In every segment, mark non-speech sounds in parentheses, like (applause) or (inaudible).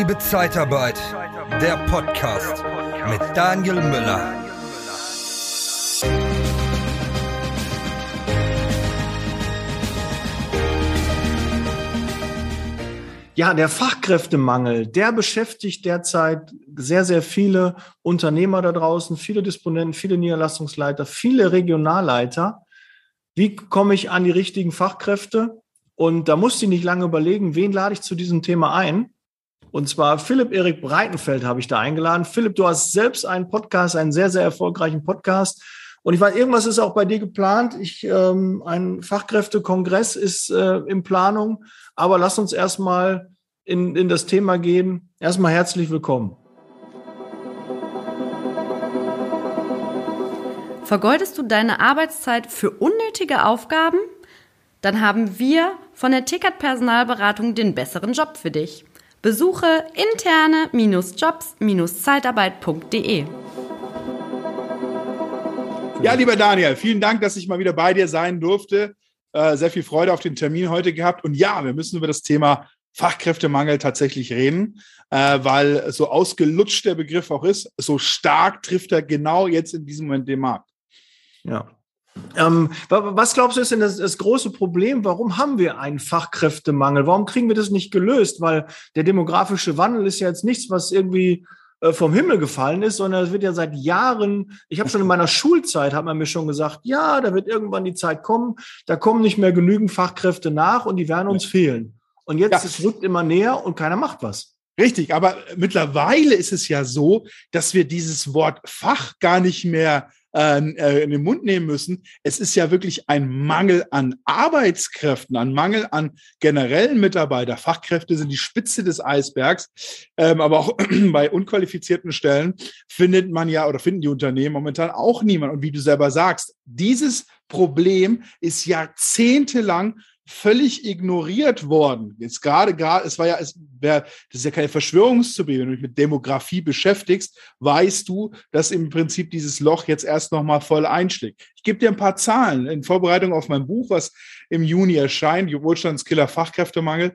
Liebe Zeitarbeit, der Podcast mit Daniel Müller. Ja, der Fachkräftemangel, der beschäftigt derzeit sehr, sehr viele Unternehmer da draußen, viele Disponenten, viele Niederlassungsleiter, viele Regionalleiter. Wie komme ich an die richtigen Fachkräfte? Und da musste ich nicht lange überlegen, wen lade ich zu diesem Thema ein. Und zwar Philipp Erik Breitenfeld habe ich da eingeladen. Philipp, du hast selbst einen Podcast, einen sehr, sehr erfolgreichen Podcast. Und ich weiß, irgendwas ist auch bei dir geplant. Ich, ähm, ein Fachkräftekongress ist äh, in Planung. Aber lass uns erstmal in, in das Thema gehen. Erstmal herzlich willkommen. Vergeudest du deine Arbeitszeit für unnötige Aufgaben? Dann haben wir von der Ticket Personalberatung den besseren Job für dich. Besuche interne-jobs-zeitarbeit.de. Ja, lieber Daniel, vielen Dank, dass ich mal wieder bei dir sein durfte. Äh, sehr viel Freude auf den Termin heute gehabt. Und ja, wir müssen über das Thema Fachkräftemangel tatsächlich reden, äh, weil so ausgelutscht der Begriff auch ist, so stark trifft er genau jetzt in diesem Moment den Markt. Ja. Ähm, was glaubst du ist denn das, das, große Problem? Warum haben wir einen Fachkräftemangel? Warum kriegen wir das nicht gelöst? Weil der demografische Wandel ist ja jetzt nichts, was irgendwie äh, vom Himmel gefallen ist, sondern es wird ja seit Jahren, ich habe schon in meiner Schulzeit, hat man mir schon gesagt, ja, da wird irgendwann die Zeit kommen, da kommen nicht mehr genügend Fachkräfte nach und die werden uns ja. fehlen. Und jetzt ja. es rückt immer näher und keiner macht was. Richtig, aber mittlerweile ist es ja so, dass wir dieses Wort Fach gar nicht mehr äh, äh, in den Mund nehmen müssen. Es ist ja wirklich ein Mangel an Arbeitskräften, ein Mangel an generellen Mitarbeiter. Fachkräfte sind die Spitze des Eisbergs, ähm, aber auch (clears throat) bei unqualifizierten Stellen findet man ja oder finden die Unternehmen momentan auch niemand. Und wie du selber sagst, dieses Problem ist jahrzehntelang völlig ignoriert worden. Jetzt gerade, gerade, es war ja, es wär, das ist ja keine Verschwörungstheorie. Wenn du dich mit Demografie beschäftigst, weißt du, dass im Prinzip dieses Loch jetzt erst nochmal voll einschlägt. Ich gebe dir ein paar Zahlen in Vorbereitung auf mein Buch, was im Juni erscheint, Wohlstandskiller Fachkräftemangel,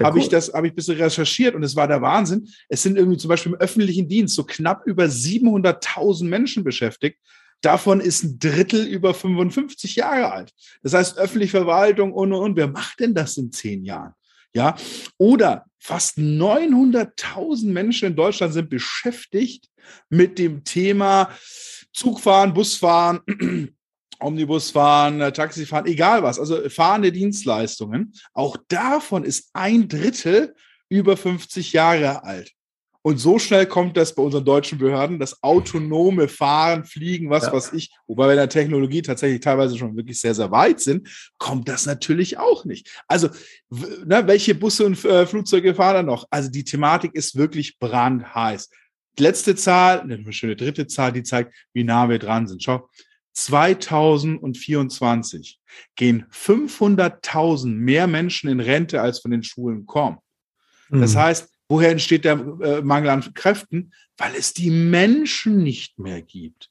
habe cool. ich das, habe ich ein bisschen recherchiert und es war der Wahnsinn. Es sind irgendwie zum Beispiel im öffentlichen Dienst so knapp über 700.000 Menschen beschäftigt. Davon ist ein Drittel über 55 Jahre alt. Das heißt, öffentliche Verwaltung und, und, und. Wer macht denn das in zehn Jahren? Ja, oder fast 900.000 Menschen in Deutschland sind beschäftigt mit dem Thema Zugfahren, Busfahren, (clears throat) Omnibusfahren, Taxifahren, egal was, also fahrende Dienstleistungen. Auch davon ist ein Drittel über 50 Jahre alt. Und so schnell kommt das bei unseren deutschen Behörden, das autonome Fahren, Fliegen, was ja. weiß ich, wobei wir in der Technologie tatsächlich teilweise schon wirklich sehr, sehr weit sind, kommt das natürlich auch nicht. Also, ne, welche Busse und äh, Flugzeuge fahren da noch? Also die Thematik ist wirklich brandheiß. Letzte Zahl, eine schöne dritte Zahl, die zeigt, wie nah wir dran sind. Schau, 2024 gehen 500.000 mehr Menschen in Rente, als von den Schulen kommen. Das mhm. heißt, Woher entsteht der äh, Mangel an Kräften? Weil es die Menschen nicht mehr gibt.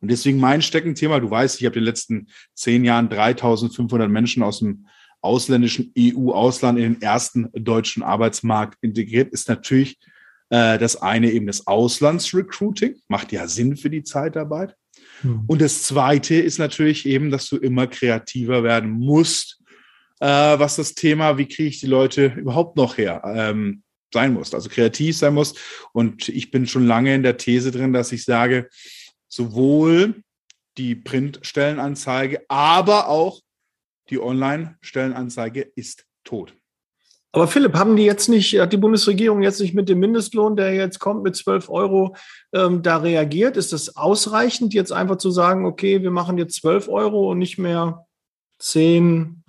Und deswegen mein Steckenthema, du weißt, ich habe in den letzten zehn Jahren 3500 Menschen aus dem ausländischen EU-Ausland in den ersten deutschen Arbeitsmarkt integriert, ist natürlich äh, das eine eben das Auslandsrecruiting, macht ja Sinn für die Zeitarbeit. Hm. Und das zweite ist natürlich eben, dass du immer kreativer werden musst, äh, was das Thema, wie kriege ich die Leute überhaupt noch her? Ähm, sein musst, also kreativ sein musst. Und ich bin schon lange in der These drin, dass ich sage, sowohl die Print-Stellenanzeige, aber auch die Online-Stellenanzeige ist tot. Aber Philipp, haben die jetzt nicht, hat die Bundesregierung jetzt nicht mit dem Mindestlohn, der jetzt kommt, mit 12 Euro, ähm, da reagiert? Ist das ausreichend, jetzt einfach zu sagen, okay, wir machen jetzt 12 Euro und nicht mehr 10,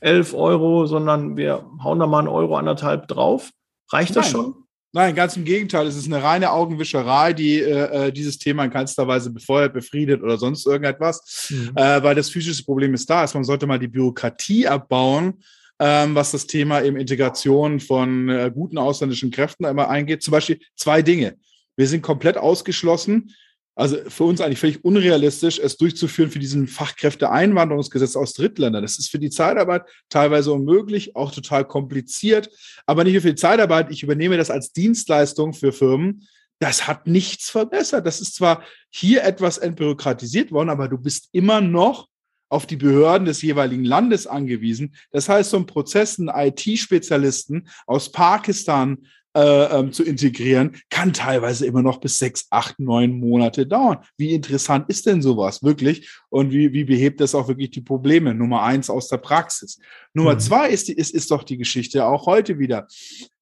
11 Euro, sondern wir hauen da mal einen Euro anderthalb drauf? Reicht das schon? Nein, ganz im Gegenteil. Es ist eine reine Augenwischerei, die äh, äh, dieses Thema in keinster Weise befeuert, befriedet oder sonst irgendetwas, mhm. äh, weil das physische Problem ist da. Ist. Man sollte mal die Bürokratie abbauen, ähm, was das Thema eben Integration von äh, guten ausländischen Kräften einmal eingeht. Zum Beispiel zwei Dinge. Wir sind komplett ausgeschlossen Also für uns eigentlich völlig unrealistisch, es durchzuführen für diesen Fachkräfteeinwanderungsgesetz aus Drittländern. Das ist für die Zeitarbeit teilweise unmöglich, auch total kompliziert. Aber nicht nur für die Zeitarbeit. Ich übernehme das als Dienstleistung für Firmen. Das hat nichts verbessert. Das ist zwar hier etwas entbürokratisiert worden, aber du bist immer noch auf die Behörden des jeweiligen Landes angewiesen. Das heißt, so ein Prozess, einen IT-Spezialisten aus Pakistan äh, ähm, zu integrieren, kann teilweise immer noch bis sechs, acht, neun Monate dauern. Wie interessant ist denn sowas wirklich? Und wie, wie behebt das auch wirklich die Probleme? Nummer eins aus der Praxis. Nummer mhm. zwei ist, ist, ist doch die Geschichte auch heute wieder.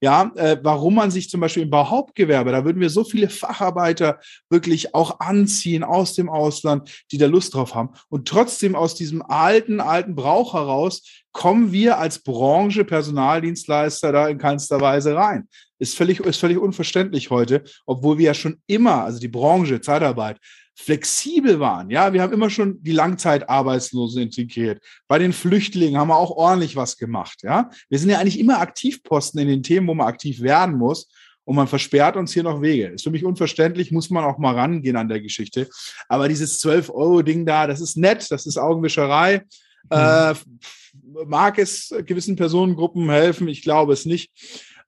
Ja, äh, warum man sich zum Beispiel im Bauhauptgewerbe, da würden wir so viele Facharbeiter wirklich auch anziehen aus dem Ausland, die da Lust drauf haben. Und trotzdem aus diesem alten, alten Brauch heraus kommen wir als Branche, Personaldienstleister da in keinster Weise rein. Ist völlig, ist völlig unverständlich heute, obwohl wir ja schon immer, also die Branche, Zeitarbeit, flexibel waren. Ja, wir haben immer schon die Langzeitarbeitslosen integriert. Bei den Flüchtlingen haben wir auch ordentlich was gemacht. Ja, wir sind ja eigentlich immer Aktivposten in den Themen, wo man aktiv werden muss. Und man versperrt uns hier noch Wege. Ist für mich unverständlich, muss man auch mal rangehen an der Geschichte. Aber dieses 12-Euro-Ding da, das ist nett, das ist Augenwischerei. Mhm. Äh, mag es gewissen Personengruppen helfen? Ich glaube es nicht,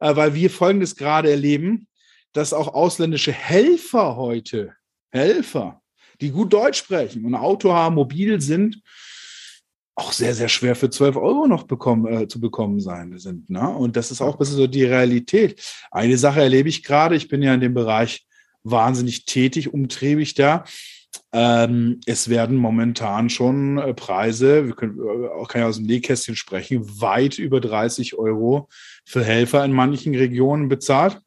äh, weil wir Folgendes gerade erleben, dass auch ausländische Helfer heute, Helfer, die gut Deutsch sprechen und Auto haben, mobil sind, auch sehr, sehr schwer für 12 Euro noch bekommen, äh, zu bekommen sein sind. Ne? Und das ist auch ein bisschen so die Realität. Eine Sache erlebe ich gerade, ich bin ja in dem Bereich wahnsinnig tätig, umtriebig da. Ähm, es werden momentan schon äh, Preise, wir können äh, auch kann ja aus dem Nähkästchen sprechen, weit über 30 Euro für Helfer in manchen Regionen bezahlt,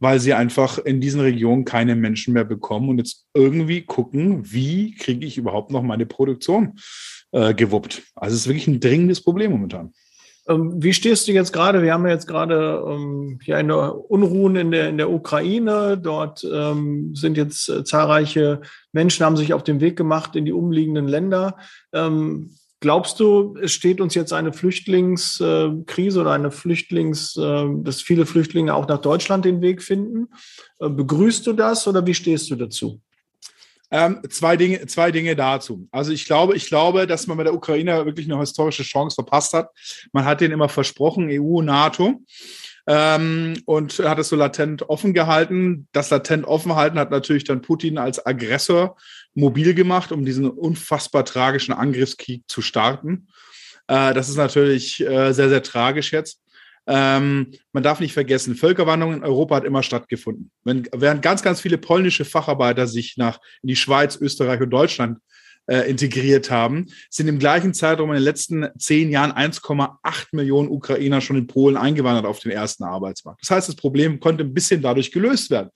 weil sie einfach in diesen Regionen keine Menschen mehr bekommen und jetzt irgendwie gucken, wie kriege ich überhaupt noch meine Produktion äh, gewuppt. Also es ist wirklich ein dringendes Problem momentan. Ähm, wie stehst du jetzt gerade? Wir haben ja jetzt gerade ähm, hier eine Unruhen in der, in der Ukraine. Dort ähm, sind jetzt äh, zahlreiche Menschen, haben sich auf den Weg gemacht in die umliegenden Länder. Ähm, glaubst du, es steht uns jetzt eine Flüchtlingskrise oder eine Flüchtlings, äh, dass viele Flüchtlinge auch nach Deutschland den Weg finden? Äh, begrüßt du das oder wie stehst du dazu? Ähm, zwei, Dinge, zwei Dinge dazu. Also ich glaube, ich glaube, dass man mit der Ukraine wirklich eine historische Chance verpasst hat. Man hat denen immer versprochen, EU, NATO. Ähm, und hat es so latent offen gehalten. Das latent offen halten hat natürlich dann Putin als Aggressor mobil gemacht, um diesen unfassbar tragischen Angriffskrieg zu starten. Äh, das ist natürlich äh, sehr, sehr tragisch jetzt. Ähm, man darf nicht vergessen, Völkerwanderung in Europa hat immer stattgefunden. Wenn, während ganz, ganz viele polnische Facharbeiter sich nach in die Schweiz, Österreich und Deutschland äh, integriert haben, sind im gleichen Zeitraum in den letzten zehn Jahren 1,8 Millionen Ukrainer schon in Polen eingewandert auf den ersten Arbeitsmarkt. Das heißt, das Problem konnte ein bisschen dadurch gelöst werden.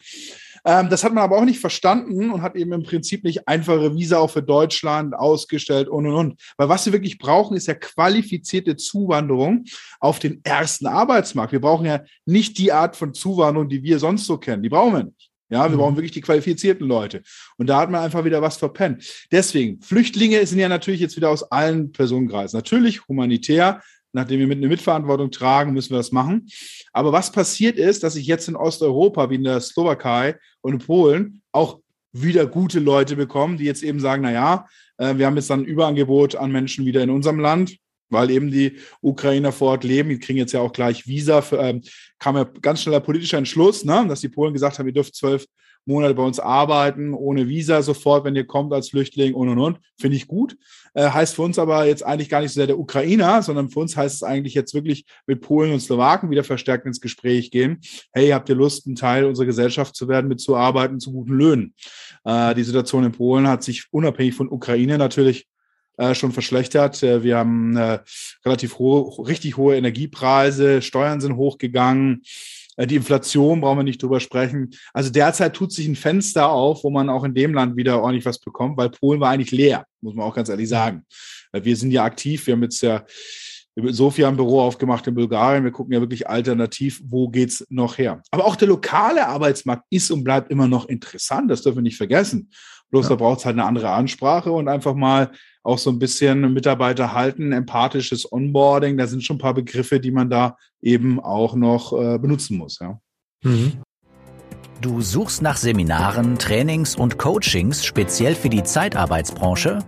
Ähm, das hat man aber auch nicht verstanden und hat eben im Prinzip nicht einfache Visa auch für Deutschland ausgestellt und und und. Weil was wir wirklich brauchen, ist ja qualifizierte Zuwanderung auf den ersten Arbeitsmarkt. Wir brauchen ja nicht die Art von Zuwanderung, die wir sonst so kennen. Die brauchen wir nicht. Ja, wir mhm. brauchen wirklich die qualifizierten Leute. Und da hat man einfach wieder was verpennt. Deswegen, Flüchtlinge sind ja natürlich jetzt wieder aus allen Personenkreisen. Natürlich humanitär, nachdem wir mit eine Mitverantwortung tragen, müssen wir das machen. Aber was passiert ist, dass ich jetzt in Osteuropa, wie in der Slowakei und in Polen, auch wieder gute Leute bekomme, die jetzt eben sagen, na ja, äh, wir haben jetzt dann ein Überangebot an Menschen wieder in unserem Land, weil eben die Ukrainer vor Ort leben. Die kriegen jetzt ja auch gleich Visa. Für, ähm, kam ja ganz schneller politischer Entschluss, ne, dass die Polen gesagt haben, ihr dürft zwölf Monate bei uns arbeiten, ohne Visa sofort, wenn ihr kommt als Flüchtling und und und. Finde ich gut. Äh, heißt für uns aber jetzt eigentlich gar nicht so sehr der Ukrainer, sondern für uns heißt es eigentlich jetzt wirklich mit Polen und Slowaken wieder verstärkt ins Gespräch gehen. Hey, habt ihr Lust, ein Teil unserer Gesellschaft zu werden, mitzuarbeiten zu guten Löhnen? Äh, die Situation in Polen hat sich unabhängig von Ukraine natürlich äh, schon verschlechtert. Äh, wir haben äh, relativ hohe, richtig hohe Energiepreise, Steuern sind hochgegangen. Äh, die Inflation brauchen wir nicht drüber sprechen. Also derzeit tut sich ein Fenster auf, wo man auch in dem Land wieder ordentlich was bekommt, weil Polen war eigentlich leer, muss man auch ganz ehrlich sagen. Äh, wir sind ja aktiv. Wir haben jetzt ja Sofia ein Büro aufgemacht in Bulgarien. Wir gucken ja wirklich alternativ, wo geht's noch her. Aber auch der lokale Arbeitsmarkt ist und bleibt immer noch interessant. Das dürfen wir nicht vergessen. Bloß ja. da braucht es halt eine andere Ansprache und einfach mal auch so ein bisschen Mitarbeiter halten, empathisches Onboarding. Da sind schon ein paar Begriffe, die man da eben auch noch äh, benutzen muss. Ja. Mhm. Du suchst nach Seminaren, Trainings und Coachings speziell für die Zeitarbeitsbranche?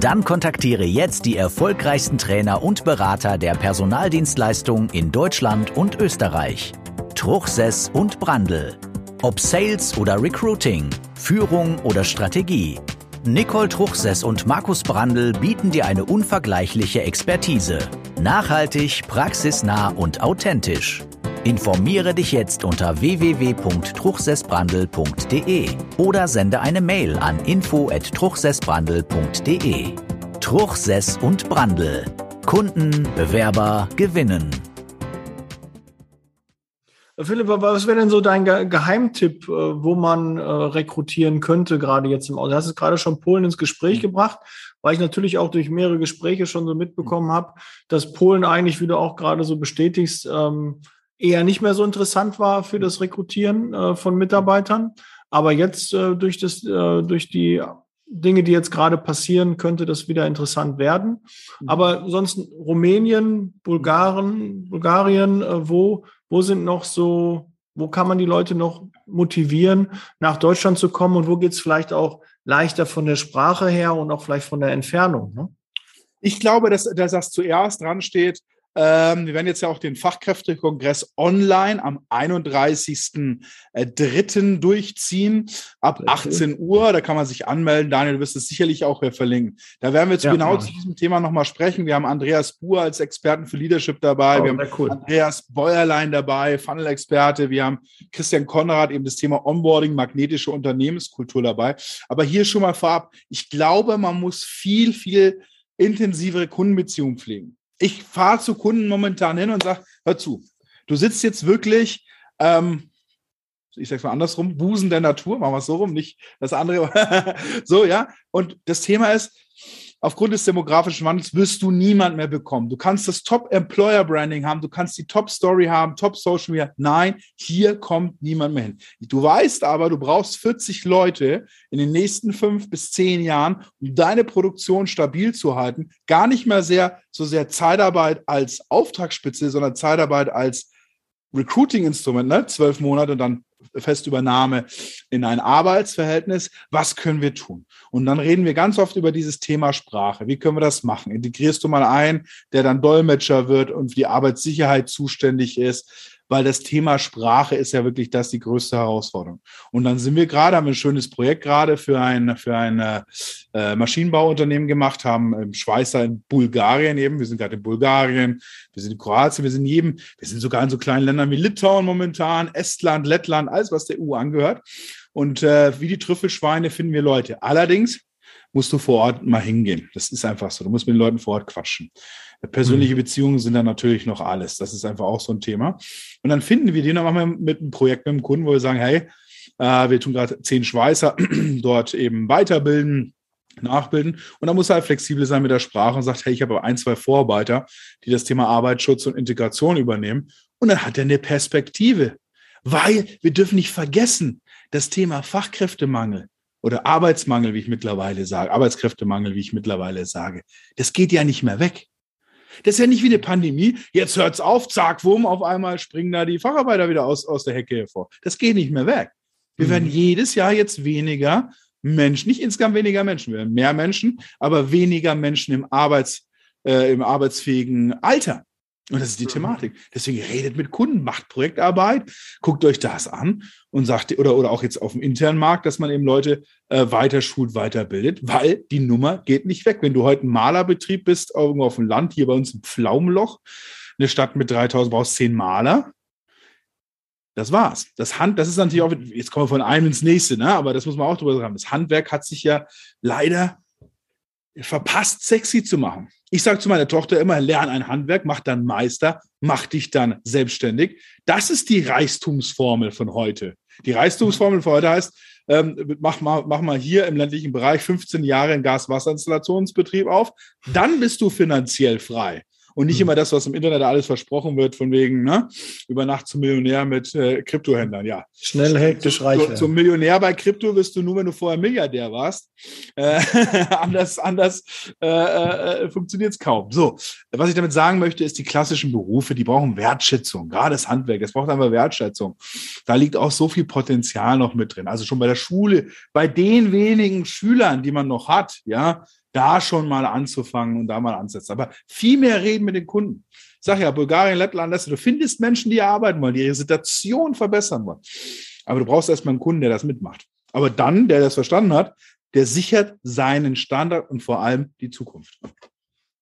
Dann kontaktiere jetzt die erfolgreichsten Trainer und Berater der Personaldienstleistung in Deutschland und Österreich. Truchsess und Brandl. Ob Sales oder Recruiting, Führung oder Strategie. Nicole Truchsess und Markus Brandl bieten dir eine unvergleichliche Expertise. Nachhaltig, praxisnah und authentisch. Informiere dich jetzt unter www.truchsessbrandel.de oder sende eine Mail an info@truchsessbrandel.de. Truchsess und Brandel. Kunden, Bewerber gewinnen. Philipp, was wäre denn so dein Geheimtipp, äh, wo man äh, rekrutieren könnte, gerade jetzt im Ausland? Du hast es gerade schon Polen ins Gespräch mhm. gebracht, weil ich natürlich auch durch mehrere Gespräche schon so mitbekommen habe, dass Polen eigentlich, wie du auch gerade so bestätigst, ähm, eher nicht mehr so interessant war für das Rekrutieren äh, von Mitarbeitern. Aber jetzt durch, das, durch die Dinge, die jetzt gerade passieren, könnte das wieder interessant werden. Mhm. Aber sonst Rumänien, Bulgaren, Bulgarien, äh, wo, wo sind noch so, wo kann man die Leute noch motivieren, nach Deutschland zu kommen und wo geht es vielleicht auch leichter von der Sprache her und auch vielleicht von der Entfernung? Ne? Ich glaube, dass, dass das zuerst dran steht, ähm, wir werden jetzt ja auch den Fachkräftekongress online am 31.03. Äh, durchziehen, ab 18 Uhr. Da kann man sich anmelden. Daniel, du wirst es sicherlich auch hier verlinken. Da werden wir jetzt ja, genau zu diesem Thema nochmal sprechen. Wir haben Andreas Buhr als Experten für Leadership dabei. Oh, wir haben cool. Andreas Bäuerlein dabei, Funnel-Experte. Wir haben Christian Konrad, eben das Thema Onboarding, magnetische Unternehmenskultur dabei. Aber hier schon mal vorab. Ich glaube, man muss viel, viel intensivere Kundenbeziehungen pflegen ich fahre zu Kunden momentan hin und sage, hör zu, du sitzt jetzt wirklich, ähm, ich sag's mal andersrum, Busen der Natur, machen wir es so rum, nicht das andere. (laughs) so, ja. Und das Thema ist, aufgrund des demografischen Wandels wirst du niemand mehr bekommen. Du kannst das Top-Employer-Branding haben, du kannst die Top-Story haben, Top-Social Media. Nein, hier kommt niemand mehr hin. Du weißt aber, du brauchst 40 Leute in den nächsten fünf bis zehn Jahren, um deine Produktion stabil zu halten. Gar nicht mehr sehr, so sehr Zeitarbeit als Auftragsspitze, sondern Zeitarbeit als Recruiting-Instrument, ne? Zwölf Monate und dann Festübernahme in ein Arbeitsverhältnis. Was können wir tun? Und dann reden wir ganz oft über dieses Thema Sprache. Wie können wir das machen? Integrierst du mal ein, der dann Dolmetscher wird und für die Arbeitssicherheit zuständig ist? Weil das Thema Sprache ist ja wirklich das die größte Herausforderung. Und dann sind wir gerade, haben ein schönes Projekt gerade für ein, für ein äh, Maschinenbauunternehmen gemacht, haben im Schweißer in Bulgarien eben, wir sind gerade in Bulgarien, wir sind in Kroatien, wir sind in jedem, wir sind sogar in so kleinen Ländern wie Litauen momentan, Estland, Lettland, alles, was der EU angehört. Und äh, wie die Trüffelschweine finden wir Leute. Allerdings musst du vor Ort mal hingehen. Das ist einfach so. Du musst mit den Leuten vor Ort quatschen. Persönliche mhm. Beziehungen sind dann natürlich noch alles. Das ist einfach auch so ein Thema. Und dann finden wir den, dann machen wir mit einem Projekt mit dem Kunden, wo wir sagen, hey, äh, wir tun gerade zehn Schweißer (clears throat) dort eben weiterbilden, nachbilden. Und dann muss er halt flexibel sein mit der Sprache und sagt, hey, ich habe ein, zwei Vorarbeiter, die das Thema Arbeitsschutz und Integration übernehmen. Und dann hat er eine Perspektive. Weil wir dürfen nicht vergessen, das Thema Fachkräftemangel oder Arbeitsmangel, wie ich mittlerweile sage, Arbeitskräftemangel, wie ich mittlerweile sage, das geht ja nicht mehr weg. Das ist ja nicht wie eine Pandemie. Jetzt hört's auf, zack, wumm, auf einmal springen da die Facharbeiter wieder aus, aus der Hecke hervor. Das geht nicht mehr weg. Wir mhm. werden jedes Jahr jetzt weniger Menschen, nicht insgesamt weniger Menschen, wir werden mehr Menschen, aber weniger Menschen im Arbeits, äh, im arbeitsfähigen Alter. Und das ist die Thematik. Deswegen redet mit Kunden, macht Projektarbeit, guckt euch das an und sagt, oder, oder auch jetzt auf dem internen Markt, dass man eben Leute äh, weiter schult, weiterbildet, weil die Nummer geht nicht weg. Wenn du heute ein Malerbetrieb bist, irgendwo auf dem Land, hier bei uns ein Pflaumenloch, eine Stadt mit 3000, brauchst zehn Maler. Das war's. Das Hand, das ist natürlich auch, jetzt kommen wir von einem ins nächste, ne? aber das muss man auch drüber sagen. Das Handwerk hat sich ja leider verpasst, sexy zu machen. Ich sage zu meiner Tochter immer, lern ein Handwerk, mach dann Meister, mach dich dann selbstständig. Das ist die Reichtumsformel von heute. Die Reichtumsformel von heute heißt, ähm, mach, mal, mach mal hier im ländlichen Bereich 15 Jahre einen Gas-Wasser-Installationsbetrieb auf, dann bist du finanziell frei. Und nicht Mhm. immer das, was im Internet alles versprochen wird, von wegen, ne, über Nacht zum Millionär mit äh, Kryptohändlern, ja. Schnell, hektisch, reich werden. zum Millionär bei Krypto wirst du nur, wenn du vorher Milliardär warst. Äh, (laughs) anders anders äh, äh, funktioniert es kaum. So, was ich damit sagen möchte, ist, die klassischen Berufe, die brauchen Wertschätzung. Gerade das Handwerk, das braucht einfach Wertschätzung. Da liegt auch so viel Potenzial noch mit drin. Also schon bei der Schule, bei den wenigen Schülern, die man noch hat, ja, da schon mal anzufangen und da mal ansetzen. Aber viel mehr reden mit den Kunden. Ich sag ja, Bulgarien, Lettland, Lettland, du findest Menschen, die arbeiten wollen, die ihre Situation verbessern wollen. Aber du brauchst erstmal einen Kunden, der das mitmacht. Aber dann, der das verstanden hat, der sichert seinen Standard und vor allem die Zukunft.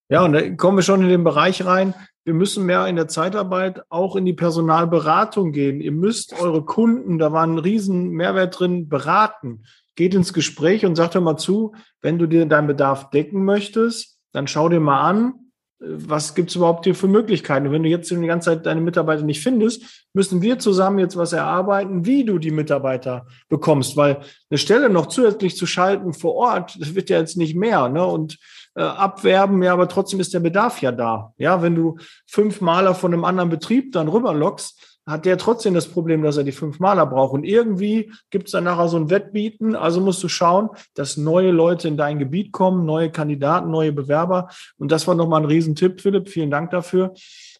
Ja, und da kommen wir schon in den Bereich rein. Wir müssen mehr in der Zeitarbeit auch in die Personalberatung gehen. Ihr müsst eure Kunden, da war ein riesen Mehrwert drin, beraten. Geht ins Gespräch und sagt hör mal zu, wenn du dir deinen Bedarf decken möchtest, dann schau dir mal an, was gibt's überhaupt hier für Möglichkeiten. Und wenn du jetzt die ganze Zeit deine Mitarbeiter nicht findest, müssen wir zusammen jetzt was erarbeiten, wie du die Mitarbeiter bekommst. Weil eine Stelle noch zusätzlich zu schalten vor Ort, das wird ja jetzt nicht mehr. Ne? Und äh, abwerben, ja, aber trotzdem ist der Bedarf ja da. Ja, wenn du fünf Maler von einem anderen Betrieb dann rüberlockst, hat der trotzdem das Problem, dass er die fünf Maler braucht. Und irgendwie gibt es dann nachher so ein Wettbieten. Also musst du schauen, dass neue Leute in dein Gebiet kommen, neue Kandidaten, neue Bewerber. Und das war nochmal ein Riesentipp, Philipp. Vielen Dank dafür.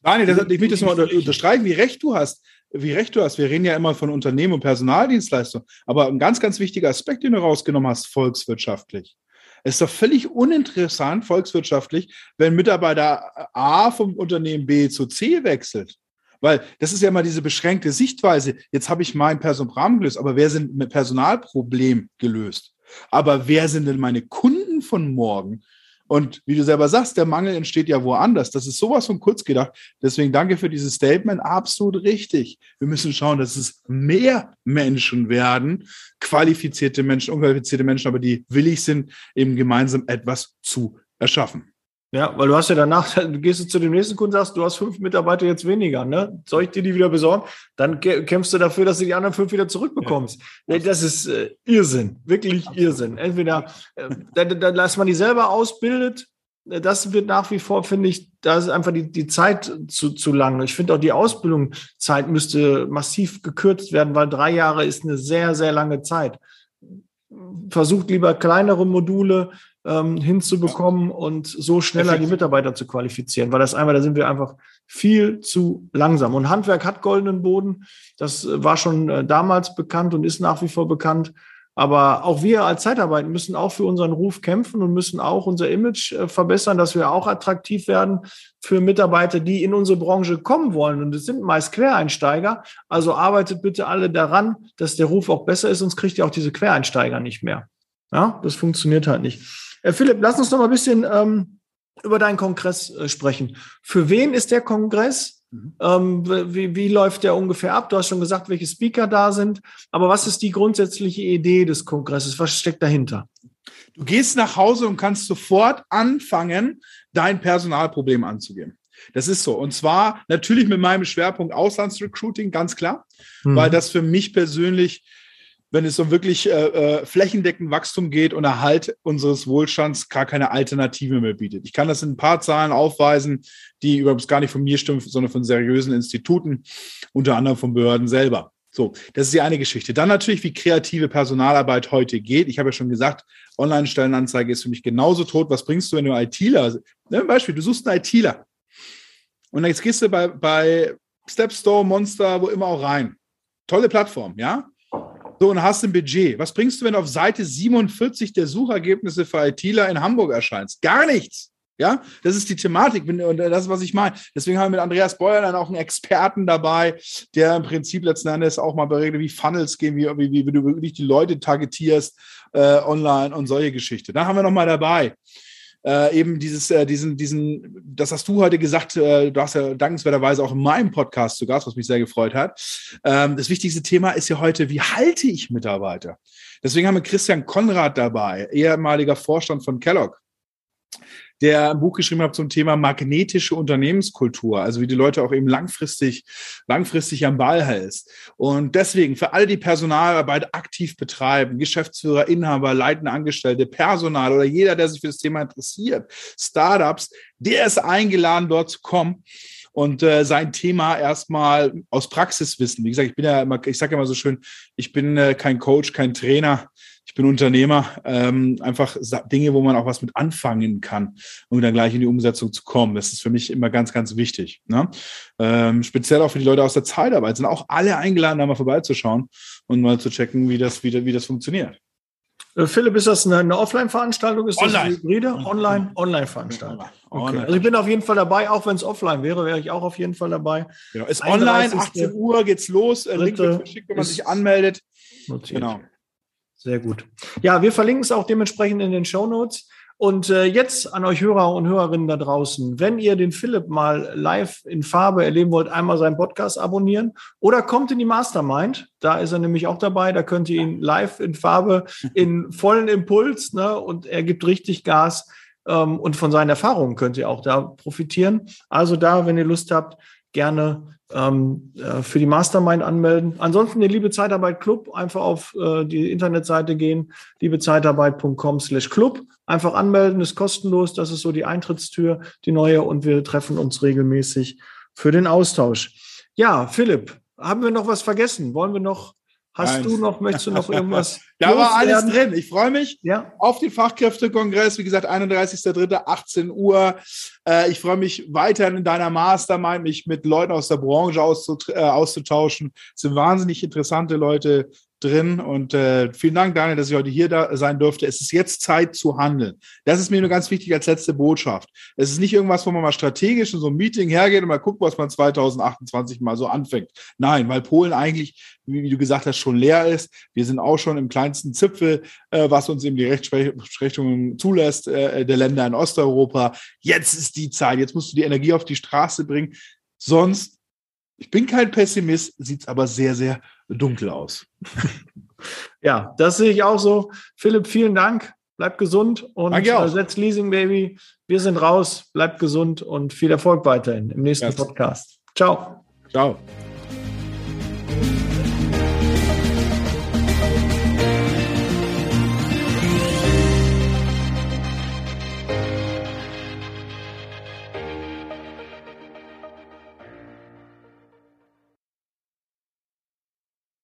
Daniel, das, ich will das mal unter- unterstreichen, wie recht du hast. Wie recht du hast. Wir reden ja immer von Unternehmen und Personaldienstleistungen. Aber ein ganz, ganz wichtiger Aspekt, den du rausgenommen hast, volkswirtschaftlich. Es ist doch völlig uninteressant, volkswirtschaftlich, wenn Mitarbeiter A vom Unternehmen B zu C wechselt. Weil das ist ja immer diese beschränkte Sichtweise. Jetzt habe ich mein Personalproblem gelöst, aber wer sind mit Personalproblem gelöst? Aber wer sind denn meine Kunden von morgen? Und wie du selber sagst, der Mangel entsteht ja woanders. Das ist sowas von kurz gedacht. Deswegen danke für dieses Statement. Absolut richtig. Wir müssen schauen, dass es mehr Menschen werden, qualifizierte Menschen, unqualifizierte Menschen, aber die willig sind, eben gemeinsam etwas zu erschaffen. Ja, weil du hast ja danach, (laughs) du gehst jetzt zu dem nächsten Kunden und sagst, du hast fünf Mitarbeiter jetzt weniger, ne? Soll ich dir die wieder besorgen? Dann kä- kämpfst du dafür, dass du die anderen fünf wieder zurückbekommst. Nee, Das ist äh, Irrsinn, wirklich Irrsinn. Entweder, äh, dann, dann lass man die selber ausbildet, äh, das wird nach wie vor, finde ich, da ist einfach die, die Zeit zu, zu lang. Ich finde auch die Ausbildungszeit müsste massiv gekürzt werden, weil drei Jahre ist eine sehr, sehr lange Zeit. Versucht lieber kleinere Module ähm, hinzubekommen und so schneller die Mitarbeiter zu qualifizieren, weil das einmal, da sind wir einfach viel zu langsam. Und Handwerk hat goldenen Boden. Das äh, war schon äh, damals bekannt und ist nach wie vor bekannt. Aber auch wir als Zeitarbeit müssen auch für unseren Ruf kämpfen und müssen auch unser Image äh, verbessern, dass wir auch attraktiv werden für Mitarbeiter, die in unsere Branche kommen wollen. Und es sind meist Quereinsteiger. Also arbeitet bitte alle daran, dass der Ruf auch besser ist, sonst kriegt ihr auch diese Quereinsteiger nicht mehr. Ja, das funktioniert halt nicht. Äh, Philipp, lass uns noch mal ein bisschen ähm, über deinen Kongress äh, sprechen. Für wen ist der Kongress? Ähm, wie, wie läuft der ungefähr ab? Du hast schon gesagt, welche Speaker da sind. Aber was ist die grundsätzliche Idee des Kongresses? Was steckt dahinter? Du gehst nach Hause und kannst sofort anfangen, dein Personalproblem anzugehen. Das ist so. Und zwar natürlich mit meinem Schwerpunkt Auslandsrecruiting, ganz klar, Mhm. weil das für mich persönlich, wenn es um wirklich äh, äh, flächendeckend Wachstum geht und Erhalt unseres Wohlstands, gar keine Alternative mehr bietet. Ich kann das in ein paar Zahlen aufweisen, die übrigens gar nicht von mir stimmen, sondern von seriösen Instituten, unter anderem von Behörden selber. So, das ist die eine Geschichte. Dann natürlich, wie kreative Personalarbeit heute geht. Ich habe ja schon gesagt, Online-Stellenanzeige ist für mich genauso tot. Was bringst du, wenn du ITler, ne, Beispiel, du suchst einen ITler. Und jetzt gehst du bei, bei Stepstone, Monster, wo immer auch rein. Tolle Plattform, ja? So, und hast ein Budget. Was bringst du, wenn du auf Seite 47 der Suchergebnisse für ITler in Hamburg erscheinst? Gar nichts. Ja, das ist die Thematik und das ist, was ich meine. Deswegen haben wir mit Andreas Beuer dann auch einen Experten dabei, der im Prinzip letzten Endes auch mal berechnet, wie Funnels gehen, wie, wie, wie du wirklich die Leute targetierst äh, online und solche Geschichten. Dann haben wir noch mal dabei äh, eben dieses, äh, diesen, diesen, das hast du heute gesagt, äh, du hast ja dankenswerterweise auch in meinem Podcast zu Gast, was mich sehr gefreut hat. Ähm, das wichtigste Thema ist ja heute, wie halte ich Mitarbeiter? Deswegen haben wir Christian Konrad dabei, ehemaliger Vorstand von Kellogg der ein Buch geschrieben hat zum Thema magnetische Unternehmenskultur, also wie die Leute auch eben langfristig, langfristig am Ball hältst. Und deswegen für alle, die Personalarbeit aktiv betreiben, Geschäftsführer, Inhaber, leitende Angestellte, Personal oder jeder, der sich für das Thema interessiert, Startups, der ist eingeladen, dort zu kommen und äh, sein Thema erstmal aus Praxiswissen. Wie gesagt, ich bin ja immer, ich sage immer so schön, ich bin äh, kein Coach, kein Trainer, ich bin Unternehmer. Ähm, einfach Dinge, wo man auch was mit anfangen kann, um dann gleich in die Umsetzung zu kommen. Das ist für mich immer ganz, ganz wichtig. Ne? Ähm, speziell auch für die Leute aus der Zeitarbeit sind auch alle eingeladen, da mal vorbeizuschauen und mal zu checken, wie das, wie, wie das funktioniert. Äh, Philipp, ist das eine, eine Offline-Veranstaltung? Ist das eine hybride? Online? Online-Veranstaltung. Okay. Online. Also ich bin auf jeden Fall dabei, auch wenn es offline wäre, wäre ich auch auf jeden Fall dabei. Genau. Ist online, 18 Uhr geht's los. Dritte Link wird verschickt, wenn man sich anmeldet. Notiert. Genau. Sehr gut. Ja, wir verlinken es auch dementsprechend in den Show Notes. Und äh, jetzt an euch Hörer und Hörerinnen da draußen, wenn ihr den Philipp mal live in Farbe erleben wollt, einmal seinen Podcast abonnieren oder kommt in die Mastermind. Da ist er nämlich auch dabei. Da könnt ihr ihn live in Farbe, in vollen Impuls, ne? Und er gibt richtig Gas. Ähm, und von seinen Erfahrungen könnt ihr auch da profitieren. Also da, wenn ihr Lust habt, gerne ähm, äh, für die Mastermind anmelden. Ansonsten den Liebe Zeitarbeit Club einfach auf äh, die Internetseite gehen, liebezeitarbeit.com slash Club. Einfach anmelden, ist kostenlos. Das ist so die Eintrittstür, die neue. Und wir treffen uns regelmäßig für den Austausch. Ja, Philipp, haben wir noch was vergessen? Wollen wir noch Hast Nein. du noch, möchtest du noch irgendwas? da war alles drin. Ich freue mich ja. auf den Fachkräftekongress. Wie gesagt, 31.03., 18 Uhr. Äh, ich freue mich weiterhin in deiner Mastermind, mich mit Leuten aus der Branche äh, auszutauschen. Es sind wahnsinnig interessante Leute drin. Und äh, vielen Dank, Daniel, dass ich heute hier da sein durfte. Es ist jetzt Zeit zu handeln. Das ist mir nur ganz wichtig als letzte Botschaft. Es ist nicht irgendwas, wo man mal strategisch in so ein Meeting hergeht und mal guckt, was man 2028 mal so anfängt. Nein, weil Polen eigentlich, wie, wie du gesagt hast, schon leer ist. Wir sind auch schon im kleinsten Zipfel, äh, was uns eben die Rechtsprechung zulässt, äh, der Länder in Osteuropa. Jetzt ist die Zeit. Jetzt musst du die Energie auf die Straße bringen. Sonst ich bin kein Pessimist, sieht es aber sehr, sehr dunkel aus. (laughs) ja, das sehe ich auch so. Philipp, vielen Dank. Bleib gesund und setz Leasing Baby. Wir sind raus. Bleib gesund und viel Erfolg weiterhin im nächsten ja. Podcast. Ciao. Ciao.